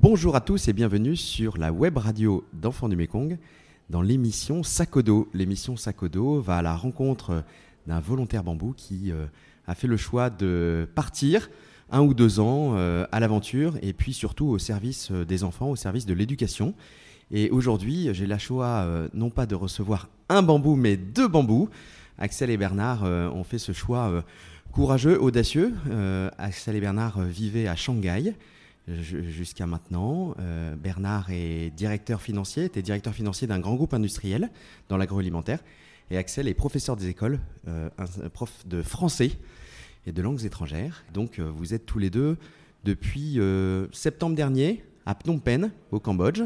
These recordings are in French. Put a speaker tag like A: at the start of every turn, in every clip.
A: Bonjour à tous et bienvenue sur la web radio d'Enfants du Mekong dans l'émission Sakodo. L'émission Sakodo va à la rencontre d'un volontaire bambou qui euh, a fait le choix de partir un ou deux ans euh, à l'aventure et puis surtout au service euh, des enfants, au service de l'éducation. Et aujourd'hui, j'ai la choix non pas de recevoir un bambou, mais deux bambous. Axel et Bernard ont fait ce choix courageux, audacieux. Axel et Bernard vivaient à Shanghai jusqu'à maintenant. Bernard est directeur financier, était directeur financier d'un grand groupe industriel dans l'agroalimentaire. Et Axel est professeur des écoles, prof de français et de langues étrangères. Donc euh, vous êtes tous les deux depuis euh, septembre dernier à Phnom Penh, au Cambodge,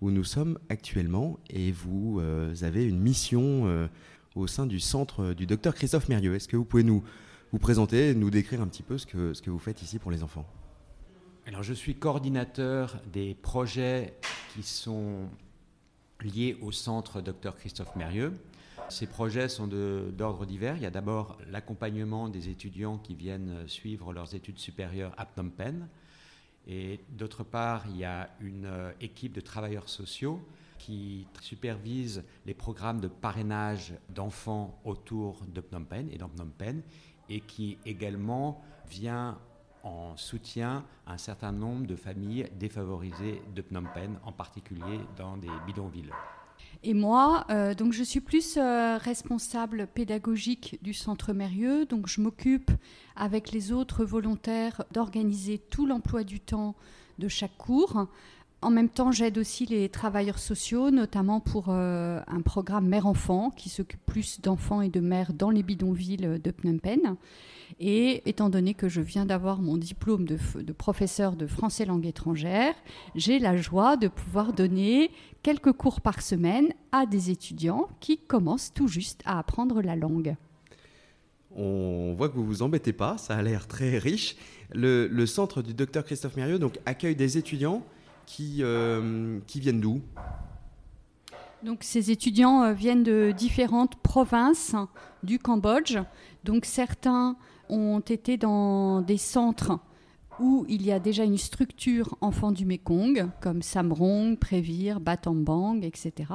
A: où nous sommes actuellement, et vous euh, avez une mission au sein du centre du docteur Christophe Mérieux. Est-ce que vous pouvez nous vous présenter, nous décrire un petit peu ce que, ce que vous faites ici pour les enfants
B: Alors je suis coordinateur des projets qui sont liés au centre docteur Christophe Mérieux. Ces projets sont d'ordre divers. Il y a d'abord l'accompagnement des étudiants qui viennent suivre leurs études supérieures à Phnom Penh. Et d'autre part, il y a une euh, équipe de travailleurs sociaux qui supervise les programmes de parrainage d'enfants autour de Phnom Penh et dans Phnom Penh et qui également vient en soutien à un certain nombre de familles défavorisées de Phnom Penh, en particulier dans des bidonvilles.
C: Et moi, euh, donc je suis plus euh, responsable pédagogique du Centre Mérieux, donc je m'occupe avec les autres volontaires d'organiser tout l'emploi du temps de chaque cours. En même temps, j'aide aussi les travailleurs sociaux, notamment pour euh, un programme mère-enfant qui s'occupe plus d'enfants et de mères dans les bidonvilles de Phnom Penh. Et étant donné que je viens d'avoir mon diplôme de, professeur de français langue étrangère, j'ai la joie de pouvoir donner quelques cours par semaine à des étudiants qui commencent tout juste à apprendre la langue.
A: On voit que vous vous embêtez pas, ça a l'air très riche. Le, centre du docteur Christophe Mérieux accueille des étudiants qui, euh, qui viennent d'où?
C: Donc ces étudiants euh, viennent de différentes provinces du Cambodge. Donc certains ont été dans des centres où il y a déjà une structure enfant du Mekong, comme Samrong, Prévire, Batambang, etc.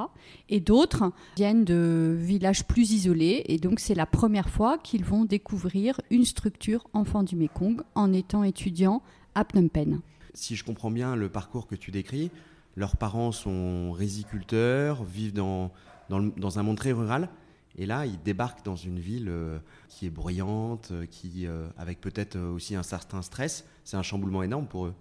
C: Et d'autres viennent de villages plus isolés, et donc c'est la première fois qu'ils vont découvrir une structure enfant du Mekong en étant étudiants à Phnom Penh.
A: Si je comprends bien le parcours que tu décris, leurs parents sont riziculteurs, vivent dans, dans un monde très rural. Et là, ils débarquent dans une ville euh, qui est bruyante, euh, qui, euh, avec peut-être aussi un certain stress. C'est un chamboulement énorme pour eux.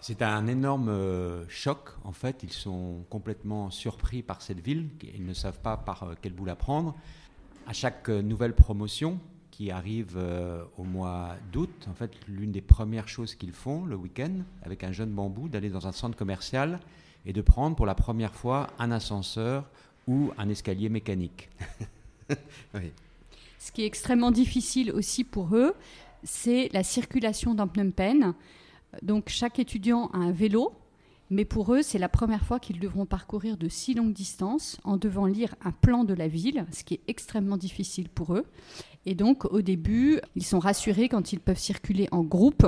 B: C'est un énorme choc. En fait, ils sont complètement surpris par cette ville. Ils ne savent pas par quel bout la prendre. À chaque nouvelle promotion qui arrive au mois d'août, en fait, l'une des premières choses qu'ils font le week-end, avec un jeune bambou, d'aller dans un centre commercial et de prendre pour la première fois un ascenseur ou un escalier mécanique.
C: Ce qui est extrêmement difficile aussi pour eux, c'est la circulation dans Phnom Penh. Donc chaque étudiant a un vélo, mais pour eux, c'est la première fois qu'ils devront parcourir de si longues distances en devant lire un plan de la ville, ce qui est extrêmement difficile pour eux. Et donc au début, ils sont rassurés quand ils peuvent circuler en groupe.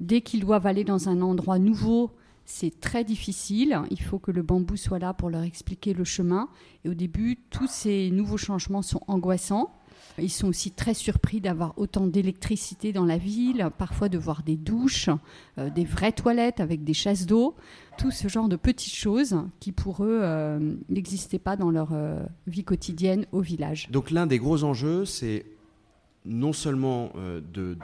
C: Dès qu'ils doivent aller dans un endroit nouveau, c'est très difficile. Il faut que le bambou soit là pour leur expliquer le chemin. Et au début, tous ces nouveaux changements sont angoissants. Ils sont aussi très surpris d'avoir autant d'électricité dans la ville, parfois de voir des douches, euh, des vraies toilettes avec des chasses d'eau, tout ce genre de petites choses qui pour eux euh, n'existaient pas dans leur euh, vie quotidienne au village.
A: Donc l'un des gros enjeux, c'est non seulement de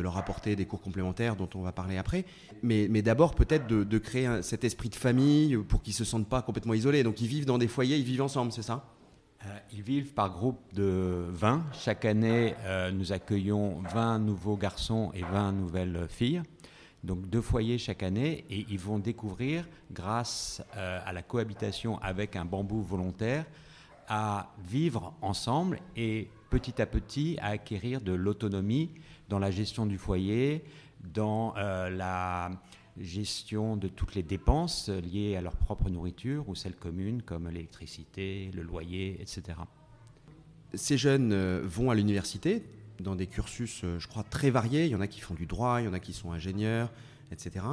A: leur apporter des cours complémentaires dont on va parler après, mais, d'abord peut-être de, créer cet esprit de famille pour qu'ils ne se sentent pas complètement isolés. Donc ils vivent dans des foyers, ils vivent ensemble, c'est ça?
B: Ils vivent par groupe de 20. Chaque année, euh, nous accueillons 20 nouveaux garçons et 20 nouvelles filles. Donc deux foyers chaque année et ils vont découvrir, grâce euh, à la cohabitation avec un bambou volontaire, à vivre ensemble et petit à petit à acquérir de l'autonomie dans la gestion du foyer, dans euh, la gestion de toutes les dépenses liées à leur propre nourriture ou celles communes comme l'électricité, le loyer, etc.
A: Ces jeunes euh, vont à l'université, dans des cursus, euh, je crois, très variés. Il y en a qui font du droit, il y en a qui sont ingénieurs, etc.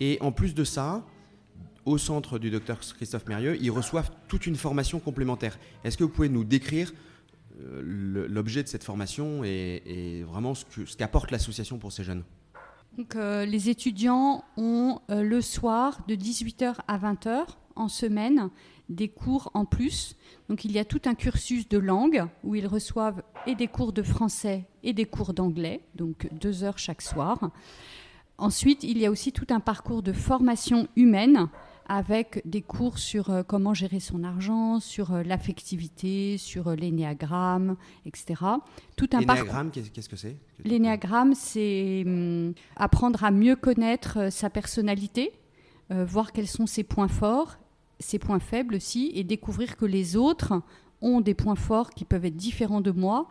A: Et en plus de ça, au centre du docteur Christophe Mérieux, ils reçoivent toute une formation complémentaire. Est-ce que vous pouvez nous décrire euh, l'objet de cette formation et, vraiment ce qu'apporte l'association pour ces jeunes?
C: Donc, euh, Les étudiants ont le soir de 18h à 20h en semaine des cours en plus. Donc il y a tout un cursus de langue où ils reçoivent des cours de français et des cours d'anglais, donc deux heures chaque soir. Ensuite, il y a aussi tout un parcours de formation humaine avec des cours sur euh, comment gérer son argent, sur euh, l'affectivité, sur euh, l'énéagramme, etc.
A: Tout un l'énéagramme, qu'est-ce que c'est?
C: L'énéagramme, c'est hum, apprendre à mieux connaître sa personnalité, voir quels sont ses points forts ses points faibles aussi et découvrir que les autres ont des points forts qui peuvent être différents de moi.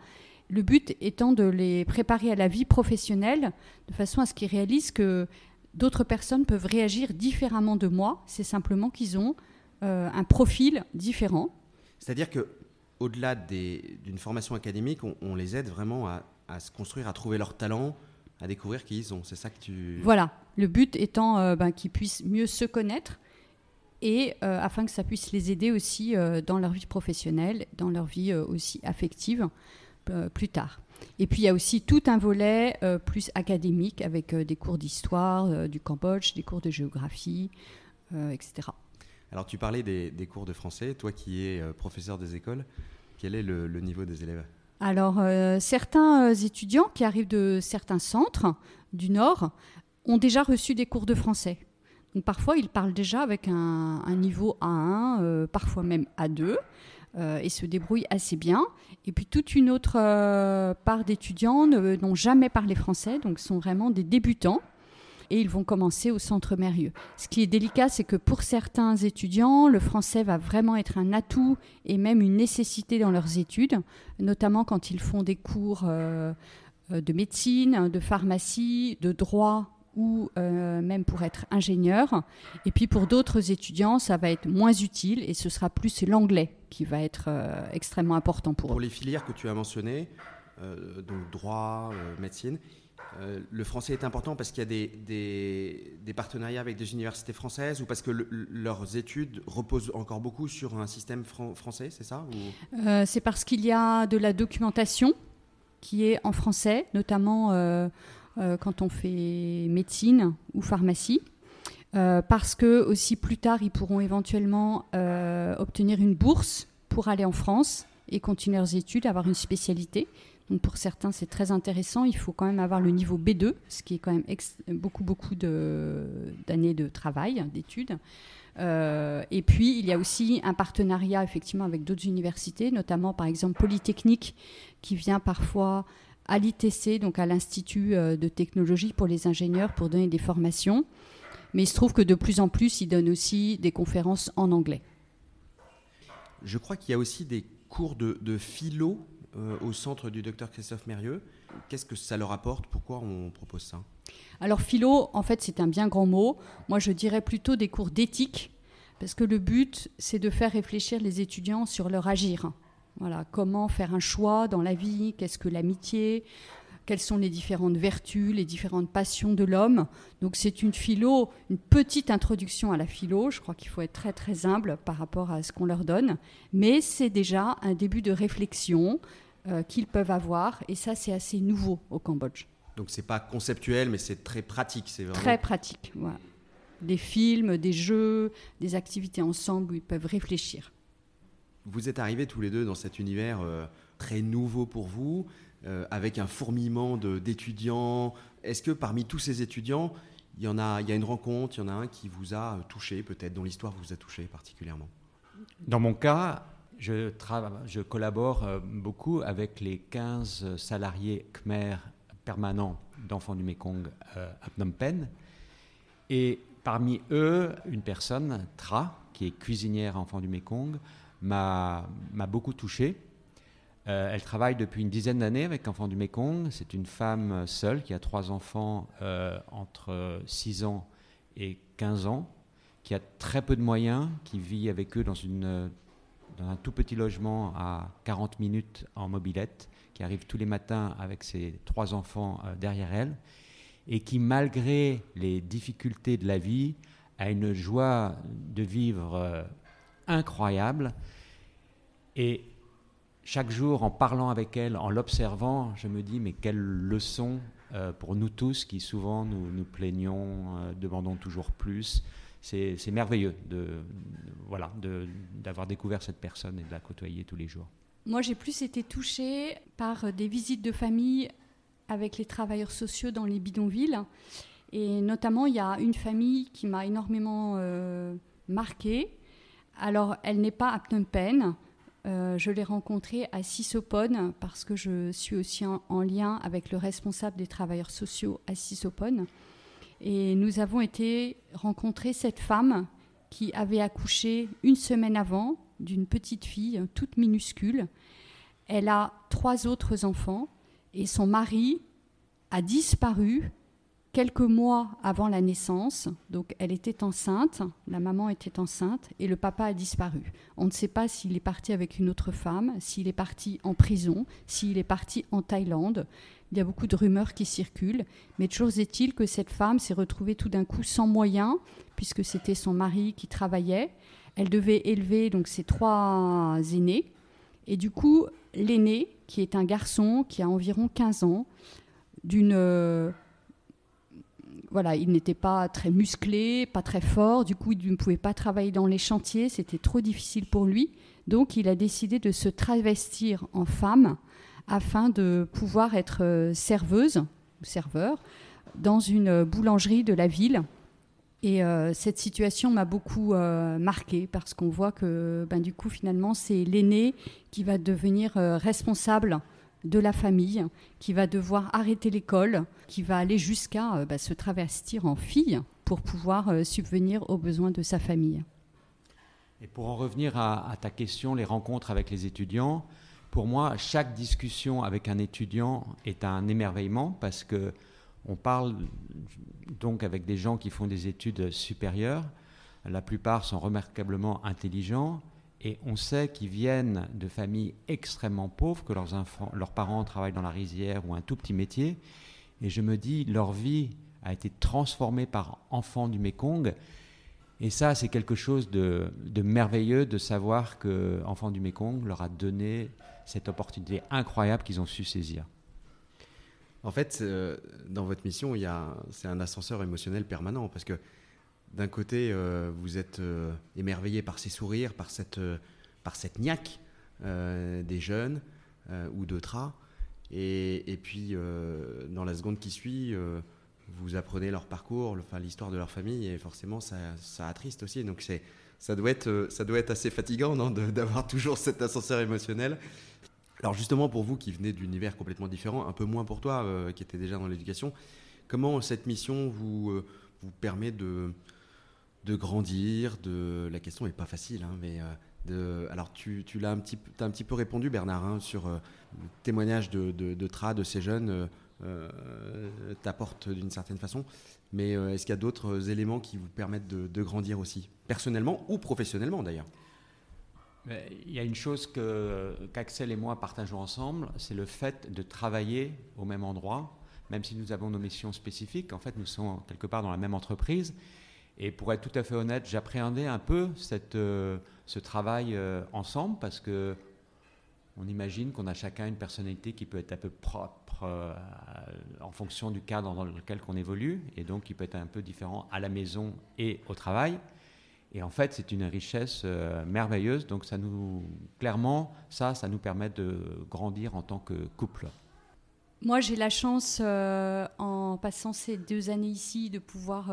C: Le but étant de les préparer à la vie professionnelle de façon à ce qu'ils réalisent que d'autres personnes peuvent réagir différemment de moi. C'est simplement qu'ils ont euh, un profil différent.
A: C'est-à-dire que au-delà d'une formation académique, on, les aide vraiment à, se construire, à trouver leur talent, à découvrir qui ils ont. C'est ça que tu.
C: Voilà. Le but étant euh, ben, qu'ils puissent mieux se connaître et euh, afin que ça puisse les aider aussi dans leur vie professionnelle, dans leur vie aussi affective plus tard. Et puis il y a aussi tout un volet plus académique avec des cours d'histoire du Cambodge, des cours de géographie, etc.
A: Alors tu parlais des, cours de français, toi qui es professeur des écoles, quel est le, le niveau des élèves?
C: Alors certains étudiants qui arrivent de certains centres du Nord ont déjà reçu des cours de français. Parfois, ils parlent déjà avec un, niveau A1, euh, parfois même A2, euh, et se débrouillent assez bien. Et puis toute une autre euh, part d'étudiants n'ont jamais parlé français, donc sont vraiment des débutants. Et ils vont commencer au centre Mérieux. Ce qui est délicat, c'est que pour certains étudiants, le français va vraiment être un atout et même une nécessité dans leurs études, notamment quand ils font des cours de médecine, de pharmacie, de droit ou euh, même pour être ingénieur. Et puis pour d'autres étudiants, ça va être moins utile et ce sera plus l'anglais qui va être euh, extrêmement important pour, eux.
A: Pour les filières que tu as mentionnées, euh, donc droit, médecine, le français est important parce qu'il y a des, des, partenariats avec des universités françaises ou parce que leurs études reposent encore beaucoup sur un système français, c'est ça
C: C'est parce qu'il y a de la documentation qui est en français, notamment quand on fait médecine ou pharmacie. Euh, parce que aussi plus tard, ils pourront éventuellement euh, obtenir une bourse pour aller en France et continuer leurs études, avoir une spécialité. Donc pour certains, c'est très intéressant. Il faut quand même avoir le niveau B2, ce qui est quand même beaucoup, beaucoup d'années de, travail, d'études. et puis, il y a aussi un partenariat effectivement avec d'autres universités, notamment par exemple Polytechnique, qui vient parfois à l'ITC, donc à l'Institut euh, de technologie pour les ingénieurs, pour donner des formations. Mais il se trouve que de plus en plus, ils donnent aussi des conférences en anglais.
A: Je crois qu'il y a aussi des cours de, philo euh, au centre du docteur Christophe Mérieux. Qu'est-ce que ça leur apporte? Pourquoi on propose ça?
C: Alors philo, en fait, c'est un bien grand mot. Moi, je dirais plutôt des cours d'éthique, parce que le but, c'est de faire réfléchir les étudiants sur leur agir. Voilà, comment faire un choix dans la vie, qu'est-ce que l'amitié, quelles sont les différentes vertus, les différentes passions de l'homme? Donc c'est une philo, une petite introduction à la philo. Je crois qu'il faut être très très humble par rapport à ce qu'on leur donne, mais c'est déjà un début de réflexion euh, qu'ils peuvent avoir, et ça c'est assez nouveau au Cambodge.
A: Donc c'est pas conceptuel, mais c'est très pratique, c'est
C: vraiment... très pratique. Voilà. Des films, des jeux, des activités ensemble où ils peuvent réfléchir.
A: Vous êtes arrivés tous les deux dans cet univers euh, très nouveau pour vous, euh, avec un fourmillement d'étudiants. Est-ce que parmi tous ces étudiants, il y en a, il y a une rencontre, il y en a un qui vous a euh, touché, peut-être, dont l'histoire vous a touché particulièrement?
B: Dans mon cas, je, je collabore beaucoup avec les 15 salariés Khmer permanents d'Enfants du Mekong à Phnom Penh. Et parmi eux, une personne, Tra, qui est cuisinière à Enfants du Mekong, m'a beaucoup touché. Euh, elle travaille depuis une dizaine d'années avec Enfants du Mékong. C'est une femme seule qui a trois enfants euh, entre 6 ans et 15 ans, qui a très peu de moyens, qui vit avec eux dans, une, dans un tout petit logement à 40 minutes en mobilette, qui arrive tous les matins avec ses trois enfants derrière elle, et qui, malgré les difficultés de la vie, a une joie de vivre incroyable. Et chaque jour, en parlant avec elle, en l'observant, je me dis, mais quelle leçon euh, pour nous tous qui souvent nous, nous plaignons, euh, demandons toujours plus. C'est merveilleux de, voilà, d'avoir découvert cette personne et de la côtoyer tous les jours.
C: Moi, j'ai plus été touchée par des visites de famille avec les travailleurs sociaux dans les bidonvilles. Et notamment, il y a une famille qui m'a énormément euh, marquée. Alors, elle n'est pas à Phnom Penh, euh, je l'ai rencontré à Sisopone parce que je suis aussi en, lien avec le responsable des travailleurs sociaux à Sisopone. Et nous avons été rencontrer cette femme qui avait accouché une semaine avant d'une petite fille toute minuscule. Elle a trois autres enfants et son mari a disparu quelques mois avant la naissance, donc elle était enceinte, la maman était enceinte et le papa a disparu. On ne sait pas s'il est parti avec une autre femme, s'il est parti en prison, s'il est parti en Thaïlande. Il y a beaucoup de rumeurs qui circulent, mais toujours est-il que cette femme s'est retrouvée tout d'un coup sans moyens, puisque c'était son mari qui travaillait. Elle devait élever donc ses trois aînés, et du coup, l'aîné, qui est un garçon qui a environ 15 ans, d'une voilà, il n'était pas très musclé, pas très fort, du coup il ne pouvait pas travailler dans les chantiers, c'était trop difficile pour lui. Donc il a décidé de se travestir en femme afin de pouvoir être euh, serveuse ou serveur dans une boulangerie de la ville. Et euh, cette situation m'a beaucoup euh, marqué parce qu'on voit que ben, du coup finalement c'est l'aîné qui va devenir responsable de la famille, qui va devoir arrêter l'école, qui va aller jusqu'à euh, bah, se travestir en fille pour pouvoir euh, subvenir aux besoins de sa famille.
B: Et pour en revenir à, ta question, les rencontres avec les étudiants, pour moi, chaque discussion avec un étudiant est un émerveillement parce que on parle donc avec des gens qui font des études supérieures. La plupart sont remarquablement intelligents et on sait qu'ils viennent de familles extrêmement pauvres, que leurs, parents travaillent dans la rizière ou un tout petit métier. Et je me dis, leur vie a été transformée par enfants du Mékong. Et ça, c'est quelque chose de, merveilleux de savoir que Enfants du Mékong leur a donné cette opportunité incroyable qu'ils ont su saisir.
A: En fait, euh, dans votre mission, c'est un ascenseur émotionnel permanent parce que d'un côté, euh, vous êtes euh, émerveillé par ces sourires, par cette, euh, par cette niaque des jeunes ou Tra. Et, et puis, dans la seconde qui suit, vous apprenez leur parcours, l'histoire de leur famille, et forcément, ça, ça attriste aussi. Donc, ça, doit être, ça doit être assez fatigant d'avoir toujours cet ascenseur émotionnel. Alors, justement, pour vous qui venez d'univers complètement différent, un peu moins pour toi, qui était déjà dans l'éducation, comment cette mission vous, vous permet de de grandir. De... La question n'est pas facile, hein, mais euh, alors tu, l'as un petit, as un petit peu répondu, Bernard, hein, sur euh, le témoignage de, Tra, de ces jeunes, euh, t'apporte d'une certaine façon. Mais est-ce qu'il y a d'autres éléments qui vous permettent de, grandir aussi, personnellement ou professionnellement d'ailleurs?
B: Il y a une chose qu'Axel et moi partageons ensemble, c'est le fait de travailler au même endroit, même si nous avons nos missions spécifiques. En fait, nous sommes quelque part dans la même entreprise. Et pour être tout à fait honnête, j'appréhendais un peu euh, ce travail euh, ensemble parce que on imagine qu'on a chacun une personnalité qui peut être un peu propre euh, en fonction du cadre dans lequel on évolue et donc qui peut être un peu différent à la maison et au travail. Et en fait, c'est une richesse merveilleuse. Donc, ça nous, clairement, ça, ça nous permet de grandir en tant que couple.
C: Moi, j'ai la chance, en passant ces deux années ici, de pouvoir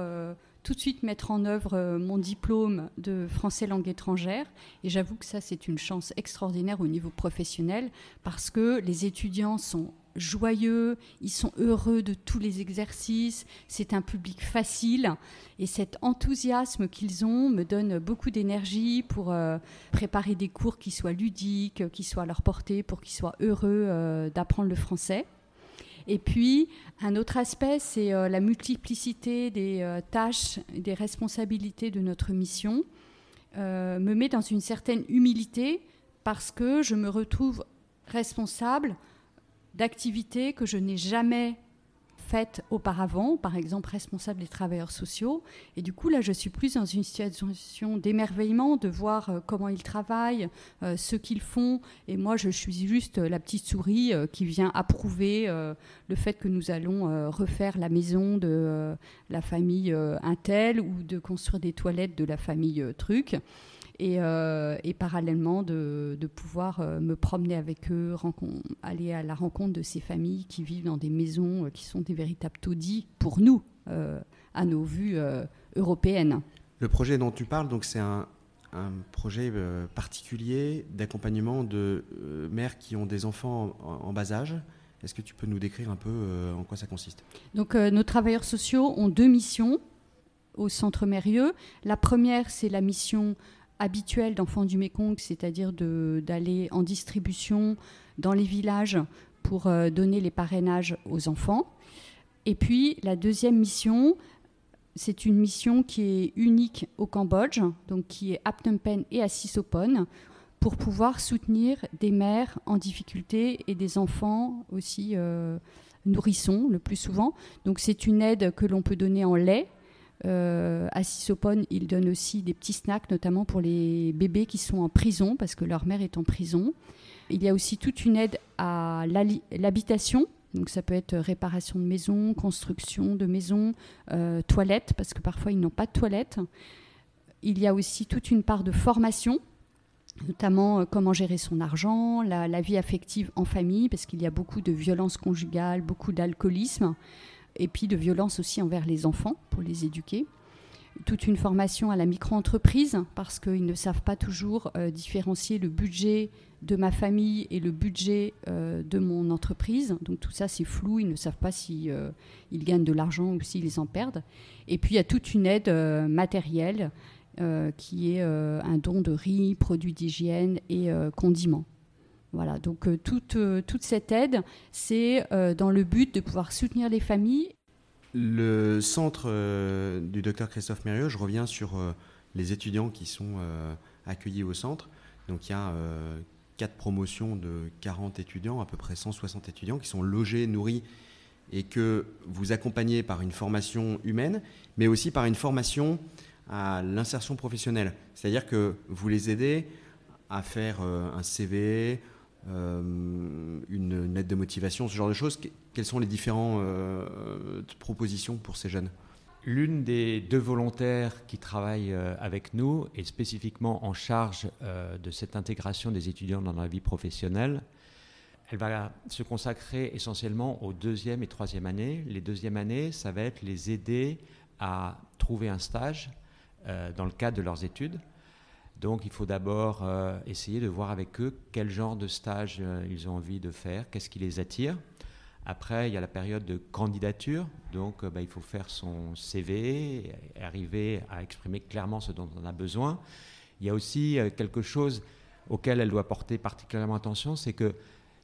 C: tout de suite mettre en œuvre euh, mon diplôme de français langue étrangère. Et j'avoue que ça, c'est une chance extraordinaire au niveau professionnel parce que les étudiants sont joyeux, ils sont heureux de tous les exercices, c'est un public facile et cet enthousiasme qu'ils ont me donne beaucoup d'énergie pour euh, préparer des cours qui soient ludiques, qui soient à leur portée, pour qu'ils soient heureux euh, d'apprendre le français. Et puis, un autre aspect, c'est euh, la multiplicité des euh, tâches, des responsabilités de notre mission, euh, me met dans une certaine humilité parce que je me retrouve responsable d'activités que je n'ai jamais faites auparavant, par exemple responsable des travailleurs sociaux. Et du coup, là, je suis plus dans une situation d'émerveillement de voir euh, comment ils travaillent, euh, ce qu'ils font. Et moi, je suis juste la petite souris euh, qui vient approuver le fait que nous allons refaire la maison de la famille Intel ou de construire des toilettes de la famille Truc. Euh, et, parallèlement de, pouvoir euh, me promener avec eux, aller à la rencontre de ces familles qui vivent dans des maisons euh, qui sont des véritables taudis pour nous, à nos vues européennes.
A: Le projet dont tu parles, donc c'est un, projet particulier d'accompagnement de mères qui ont des enfants en, bas âge. Est-ce que tu peux nous décrire un peu en quoi ça consiste?
C: Donc, nos travailleurs sociaux ont deux missions au Centre Mérieux. La première, c'est la mission habituel d'enfants du Mékong, c'est-à-dire d'aller en distribution dans les villages pour euh, donner les parrainages aux enfants. Et puis la deuxième mission, c'est une mission qui est unique au Cambodge, donc qui est à Phnom Penh et à Sisopon, pour pouvoir soutenir des mères en difficulté et des enfants aussi euh, nourrissons le plus souvent. Donc c'est une aide que l'on peut donner en lait, euh, à Sisopone, ils donnent aussi des petits snacks, notamment pour les bébés qui sont en prison, parce que leur mère est en prison. Il y a aussi toute une aide à l'habitation. Donc ça peut être réparation de maison, construction de maison, euh, toilettes, parce que parfois ils n'ont pas de toilettes. Il y a aussi toute une part de formation, notamment euh, comment gérer son argent, la vie affective en famille, parce qu'il y a beaucoup de violences conjugales, beaucoup d'alcoolisme et puis de violence aussi envers les enfants pour les éduquer. Toute une formation à la micro-entreprise parce qu'ils ne savent pas toujours euh, différencier le budget de ma famille et le budget euh, de mon entreprise. Donc tout ça c'est flou, ils ne savent pas si euh, ils gagnent de l'argent ou s'ils en perdent. Et puis il y a toute une aide matérielle qui est un don de riz, produits d'hygiène et condiments. Voilà, donc euh, toute, euh, toute cette aide, c'est euh, dans le but de pouvoir soutenir les familles.
A: Le centre du docteur Christophe Mérieux, je reviens sur les étudiants qui sont accueillis au centre. Donc il y a quatre promotions de 40 étudiants, à peu près 160 étudiants qui sont logés, nourris et que vous accompagnez par une formation humaine, mais aussi par une formation à l'insertion professionnelle. C'est-à-dire que vous les aidez à faire un CV, euh, une, aide de motivation, ce genre de choses. Quelles sont les différentes euh, propositions pour ces jeunes?
B: L'une des deux volontaires qui travaillent euh, avec nous est spécifiquement en charge de cette intégration des étudiants dans la vie professionnelle. Elle va se consacrer essentiellement aux deuxième et troisième années. Les deuxièmes années, ça va être les aider à trouver un stage dans le cadre de leurs études. Donc il faut d'abord euh, essayer de voir avec eux quel genre de stage euh, ils ont envie de faire, qu'est-ce qui les attire. Après, il y a la période de candidature, donc euh, bah, il faut faire son CV, arriver à exprimer clairement ce dont on a besoin. Il y a aussi quelque chose auquel elle doit porter particulièrement attention, c'est qu'il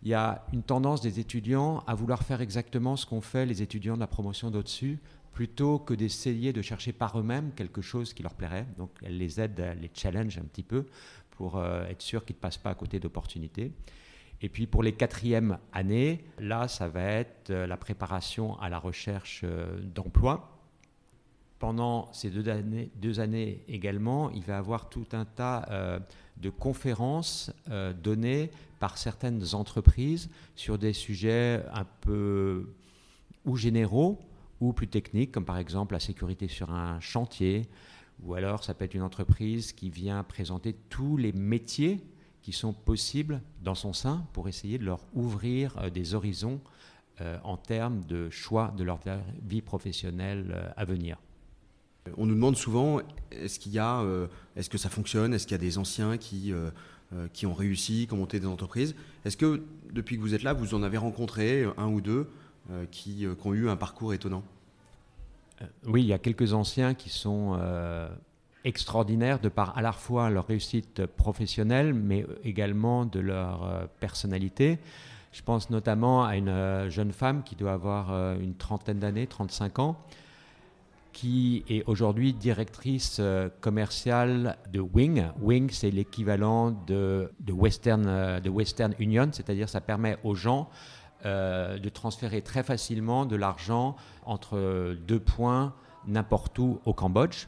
B: y a une tendance des étudiants à vouloir faire exactement ce qu'ont fait les étudiants de la promotion d'au-dessus, plutôt que d'essayer de chercher par eux-mêmes quelque chose qui leur plairait. Donc elle les aide, elle les challenge un petit peu pour euh, être sûr qu'ils ne passent pas à côté d'opportunités. Et puis pour les quatrièmes années, là, ça va être euh, la préparation à la recherche euh, d'emploi. Pendant ces deux années, deux années, également, il va y avoir tout un tas de conférences données par certaines entreprises sur des sujets un peu ou généraux ou plus techniques, comme par exemple la sécurité sur un chantier, ou alors ça peut être une entreprise qui vient présenter tous les métiers qui sont possibles dans son sein pour essayer de leur ouvrir euh, des horizons euh, en termes de choix de leur vie professionnelle euh, à venir.
A: On nous demande souvent est-ce qu'il y a, est-ce que ça fonctionne, est-ce qu'il y a des anciens qui qui ont réussi, qui ont monté des entreprises? Est-ce que depuis que vous êtes là, vous en avez rencontré un ou deux qui, euh, qui, ont eu un parcours étonnant
B: euh, Oui, il y a quelques anciens qui sont extraordinaires de par à la fois leur réussite professionnelle, mais également de leur personnalité. Je pense notamment à une jeune femme qui doit avoir une trentaine d'années, 35 ans, qui est aujourd'hui directrice commerciale de Wing. Wing, c'est l'équivalent de, de, Western, de Western Union, c'est-à-dire ça permet aux gens euh, de transférer très facilement de l'argent entre deux points n'importe où au Cambodge.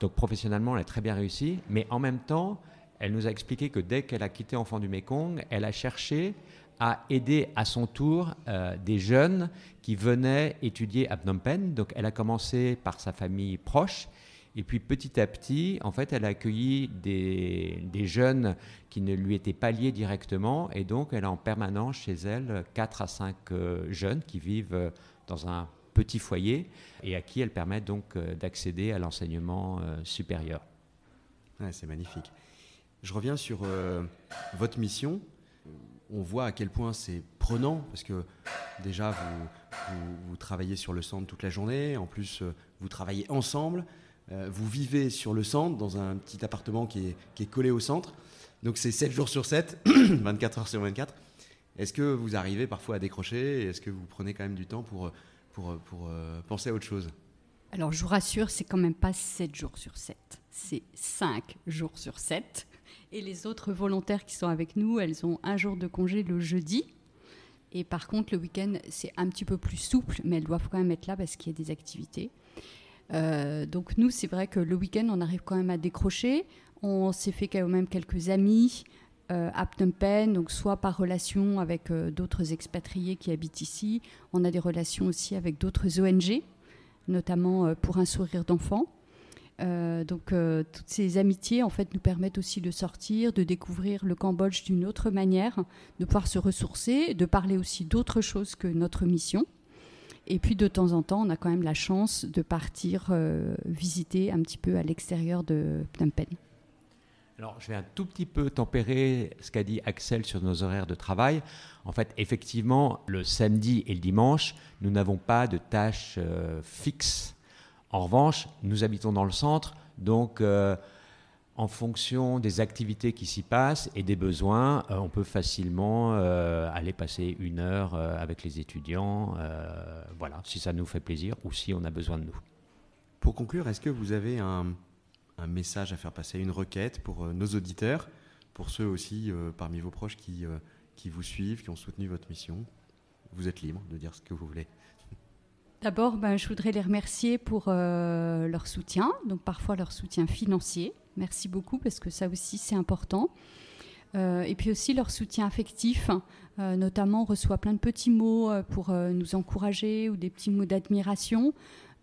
B: Donc professionnellement, elle a très bien réussi, mais en même temps, elle nous a expliqué que dès qu'elle a quitté Enfants du Mékong, elle a cherché à aider à son tour euh, des jeunes qui venaient étudier à Phnom Penh. Donc elle a commencé par sa famille proche. Et puis petit à petit, en fait, elle a accueilli des, des, jeunes qui ne lui étaient pas liés directement. Et donc, elle a en permanence chez elle 4 à 5 euh, jeunes qui vivent euh, dans un petit foyer et à qui elle permet donc d'accéder à l'enseignement supérieur.
A: c'est magnifique. Je reviens sur votre mission on voit à quel point c'est prenant, parce que déjà, vous, travaillez sur le centre toute la journée, en plus, euh, vous travaillez ensemble, euh, vous vivez sur le centre, dans un petit appartement qui est, collé au centre, donc c'est 7 jours sur 7, 24 heures sur 24. Est-ce que vous arrivez parfois à décrocher Est-ce que vous prenez quand même du temps pour, pour, pour euh, penser à autre chose?
C: Alors, je vous rassure, c'est quand même pas 7 jours sur 7, c'est 5 jours sur 7 et les autres volontaires qui sont avec nous, elles ont un jour de congé le jeudi. Et par contre, le week-end, c'est un petit peu plus souple, mais elles doivent quand même être là parce qu'il y a des activités. Euh, donc nous, c'est vrai que le week-end, on arrive quand même à décrocher. On s'est fait quand même quelques amis euh, à Phnom Penh, donc soit par relation avec euh, d'autres expatriés qui habitent ici. On a des relations aussi avec d'autres ONG, notamment pour un sourire d'enfant. Donc toutes ces amitiés en fait nous permettent aussi de sortir, de découvrir le Cambodge d'une autre manière, de pouvoir se ressourcer, de parler aussi d'autres choses que notre mission. Et puis de temps en temps, on a quand même la chance de partir euh, visiter un petit peu à l'extérieur de Phnom Penh.
B: Alors, je vais un tout petit peu tempérer ce qu'a dit Axel sur nos horaires de travail. En fait, effectivement, le samedi et le dimanche, nous n'avons pas de tâches fixes en revanche, nous habitons dans le centre, donc euh, en fonction des activités qui s'y passent et des besoins, euh, on peut facilement euh, aller passer une heure avec les étudiants, voilà, si ça nous fait plaisir ou si on a besoin de nous.
A: Pour conclure, est-ce que vous avez un, message à faire passer, une requête pour nos auditeurs, pour ceux aussi parmi vos proches qui, qui vous suivent, qui ont soutenu votre mission? Vous êtes libre de dire ce que vous voulez.
C: D'abord, ben, je voudrais les remercier pour euh, leur soutien, donc parfois leur soutien financier. Merci beaucoup parce que ça aussi c'est important. Euh, et puis aussi leur soutien affectif. Euh, notamment, on reçoit plein de petits mots pour nous encourager ou des petits mots d'admiration.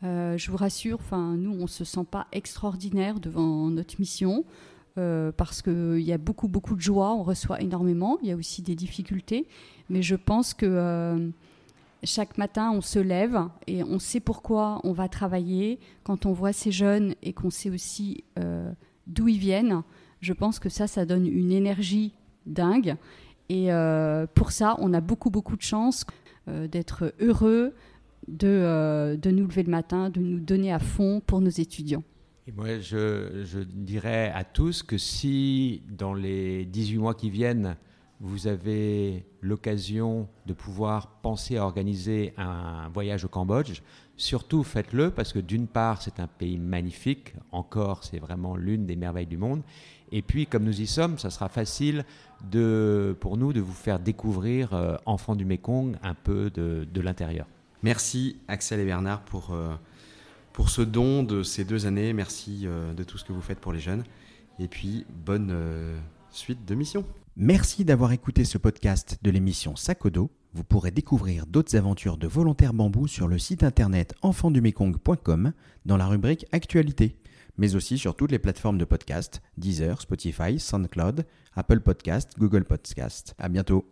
C: je vous rassure, nous, on ne se sent pas extraordinaire devant notre mission. parce qu'il y a beaucoup, beaucoup de joie, on reçoit énormément. Il y a aussi des difficultés. Mais je pense que chaque matin, on se lève et on sait pourquoi on va travailler. Quand on voit ces jeunes et qu'on sait aussi euh, d'où ils viennent, je pense que ça, ça donne une énergie dingue. Et euh, pour ça, on a beaucoup, beaucoup de chance euh, d'être heureux, de, de, nous lever le matin, de nous donner à fond pour nos étudiants.
B: Et moi, je, je dirais à tous que si dans les 18 mois qui viennent, vous avez l'occasion de pouvoir penser à organiser un voyage au Cambodge, surtout faites-le parce que d'une part, c'est un pays magnifique, encore, c'est vraiment l'une des merveilles du monde. Et puis, comme nous y sommes, ça sera facile pour nous de vous faire découvrir, euh, enfants du Mékong, un peu de, l'intérieur.
A: Merci Axel et Bernard pour, euh, pour ce don de ces deux années. Merci euh, de tout ce que vous faites pour les jeunes. Et puis, bonne suite de mission.
D: Merci d'avoir écouté ce podcast de l'émission Sakodo. Vous pourrez découvrir d'autres aventures de volontaires bambou sur le site internet enfandumekong.com dans la rubrique Actualité, mais aussi sur toutes les plateformes de podcast Deezer, Spotify, SoundCloud, Apple Podcast, Google Podcast. À bientôt.